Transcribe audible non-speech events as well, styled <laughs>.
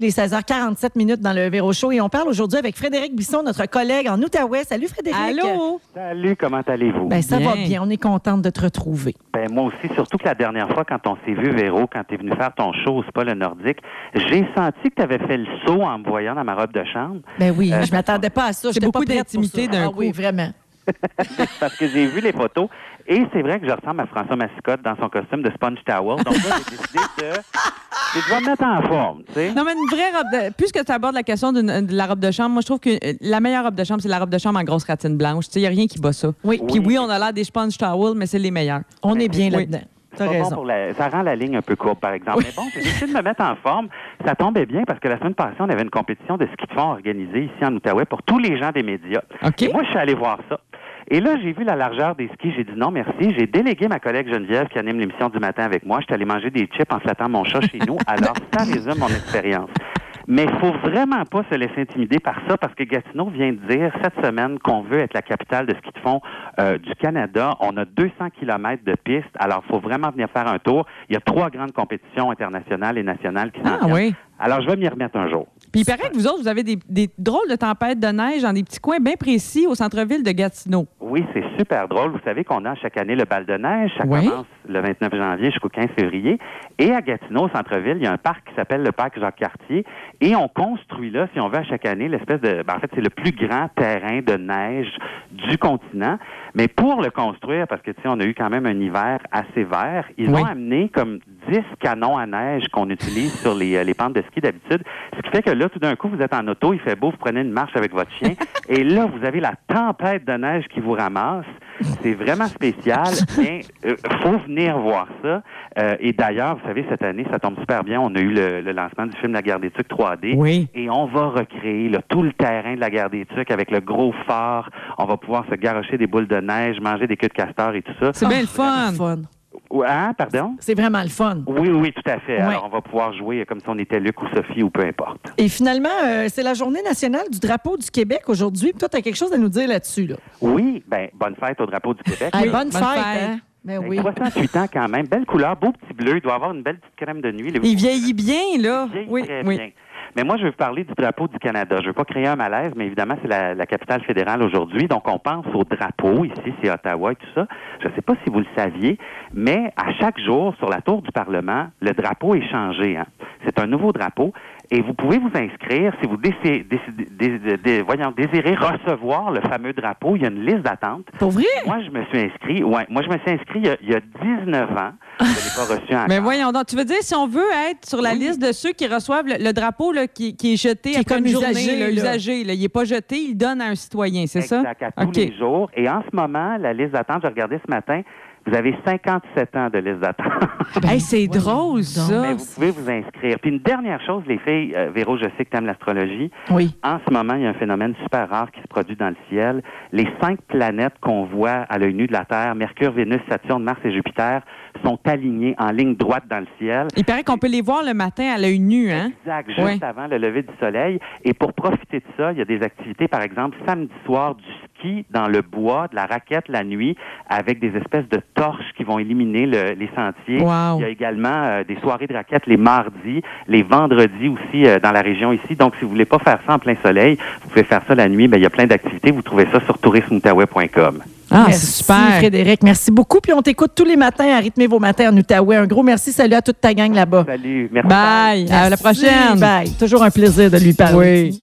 Les 16h47 minutes dans le Véro Show et on parle aujourd'hui avec Frédéric Bisson, notre collègue en Outaouais. Salut Frédéric. Allô? Salut, comment allez-vous? Ben, ça va Bien. on est contente de te retrouver. Ben, moi aussi, surtout que la dernière fois, quand on s'est vu, Véro, quand tu es venu faire ton show au Spa Le Nordique, j'ai senti que tu avais fait le saut en me voyant dans ma robe de chambre. Ben oui, Euh, je m'attendais pas à ça. J'étais beaucoup d'intimité d'un ah, Oui, coup. vraiment. <laughs> parce que j'ai vu les photos. Et c'est vrai que je ressemble à François Massicotte dans son costume de sponge towel. Donc là, j'ai décidé de, vais me mettre en forme, tu sais. Non, mais une vraie robe de... Puisque tu abordes la question de la robe de chambre, moi, je trouve que euh, la meilleure robe de chambre, c'est la robe de chambre en grosse ratine blanche. Tu sais, il n'y a rien qui bat ça. Oui, Puis oui, on a l'air des sponge towels, mais c'est les meilleurs. on est bien Oui. là-dedans. C'est T'as pas bon raison. pour la- ça rend la ligne un peu courte, par exemple. Mais bon, j'ai décidé de me mettre en forme. Ça tombait bien parce que la semaine passée, on avait une compétition de ski de fond organisée ici en Outaouais pour tous les gens des médias. OK? Et moi, je suis allé voir ça. Et là, j'ai vu la largeur des skis. J'ai dit non, merci. J'ai délégué ma collègue Geneviève qui anime l'émission du matin avec moi. Je suis allé manger des chips en flattant mon chat chez nous. Alors, <laughs> ça résume mon expérience. Mais il faut vraiment pas se laisser intimider par ça parce que Gatineau vient de dire cette semaine qu'on veut être la capitale de ski de fond euh, du Canada. On a 200 kilomètres de pistes. Alors, il faut vraiment venir faire un tour. Il y a trois grandes compétitions internationales et nationales qui s'en Ah oui. Alors, je vais m'y remettre un jour. Puis il paraît que vous autres, vous avez des, des drôles de tempêtes de neige dans des petits coins bien précis au centre-ville de Gatineau. Oui, c'est super drôle. Vous savez qu'on a chaque année le bal de neige. Ça Oui. commence le 29 janvier jusqu'au 15 février. Et à Gatineau, au centre-ville, il y a un parc qui s'appelle le parc Jacques-Cartier. Et on construit là, si on veut, à chaque année, l'espèce de... ben, en fait, c'est le plus grand terrain de neige du continent. Mais pour le construire, parce que, tu sais, on a eu quand même un hiver assez vert, ils Oui. ont amené comme 10 canons à neige qu'on utilise sur les, euh, les pentes de ski d'habitude. Ce qui fait que là, tout d'un coup, vous êtes en auto, il fait beau, vous prenez une marche avec votre chien. <laughs> et là, vous avez la tempête de neige qui vous ramasse. C'est vraiment spécial, <laughs> mais euh, faut venir voir ça. Euh, et d'ailleurs, vous savez, cette année, ça tombe super bien. On a eu le, le lancement du film La Guerre des Tucs 3D. Oui. Et on va recréer là, tout le terrain de la Guerre des Tucs avec le gros phare. On va pouvoir se garocher des boules de neige, manger des queues de castor et tout ça. C'est bien le fun. fun. Hein, pardon? C'est vraiment le fun. Oui, oui, tout à fait. Ouais. Alors, on va pouvoir jouer comme si on était Luc ou Sophie ou peu importe. Et finalement, euh, c'est la journée nationale du drapeau du Québec aujourd'hui. Puis Toi, tu as quelque chose à nous dire là-dessus. Là. Oui, ben bonne fête au drapeau du Québec. Hey, bonne, bonne fête. fête. hein? Ben Ben, oui. 68 ans quand même. Belle couleur, beau petit bleu. Il doit avoir une belle petite crème de nuit. Il vieillit bien, là. Il vieillit Oui, très oui. bien. Mais moi, je veux vous parler du drapeau du Canada. Je veux pas créer un malaise, mais évidemment, c'est la, la capitale fédérale aujourd'hui. Donc, on pense au drapeau. Ici, c'est Ottawa et tout ça. Je ne sais pas si vous le saviez, mais à chaque jour, sur la tour du Parlement, le drapeau est changé. hein. C'est un nouveau drapeau. Et vous pouvez vous inscrire si vous déci- décidez- dé- dé- dé- voyons, désirez recevoir le fameux drapeau. Il y a une liste d'attente. Pour vrai? Moi, je me suis inscrit. Ouais, moi, je me suis inscrit il y a, il y a 19 ans. Je ne l'ai pas reçu encore. Mais voyons donc, tu veux dire, si on veut être sur la Oui. liste de ceux qui reçoivent le, le drapeau là, qui, qui est jeté Qui est après comme une journée, usagé, là, là. usagé, là, il n'est pas jeté, il le donne à un citoyen, c'est ça? Exact, à tous les jours. Et en ce moment, la liste d'attente, j'ai regardé ce matin, vous avez 57 ans de liste d'attente. Hey, c'est drôle, ça. Mais vous pouvez vous inscrire. Puis une dernière chose, les filles, euh, Véro, je sais que tu aimes l'astrologie. Oui. En ce moment, il y a un phénomène super rare qui se produit dans le ciel. Les cinq planètes qu'on voit à l'œil nu de la Terre, Mercure, Vénus, Saturne, Mars et Jupiter, sont alignées en ligne droite dans le ciel. Il paraît qu'on peut les voir le matin à l'œil nu, hein? Exact, juste avant le lever du soleil. Et pour profiter de ça, il y a des activités, par exemple, samedi soir, du ski dans le bois, de la raquette la nuit, avec des espèces de torches qui vont éliminer le- les sentiers. Wow. Il y a également euh, des soirées de raquettes les mardis, les vendredis aussi euh, dans la région ici. Donc, si vous voulez pas faire ça en plein soleil, vous pouvez faire ça la nuit. Ben, il y a plein d'activités. Vous trouvez ça sur tourismeoutaouais.com. Ah, merci, c'est super. Frédéric. Merci beaucoup. Puis on t'écoute tous les matins à rythmer vos matins en Outaouais. Un gros merci. Salut à toute ta gang là-bas. Salut. Merci. Bye. À la prochaine. Bye. Toujours un plaisir de lui parler. Oui.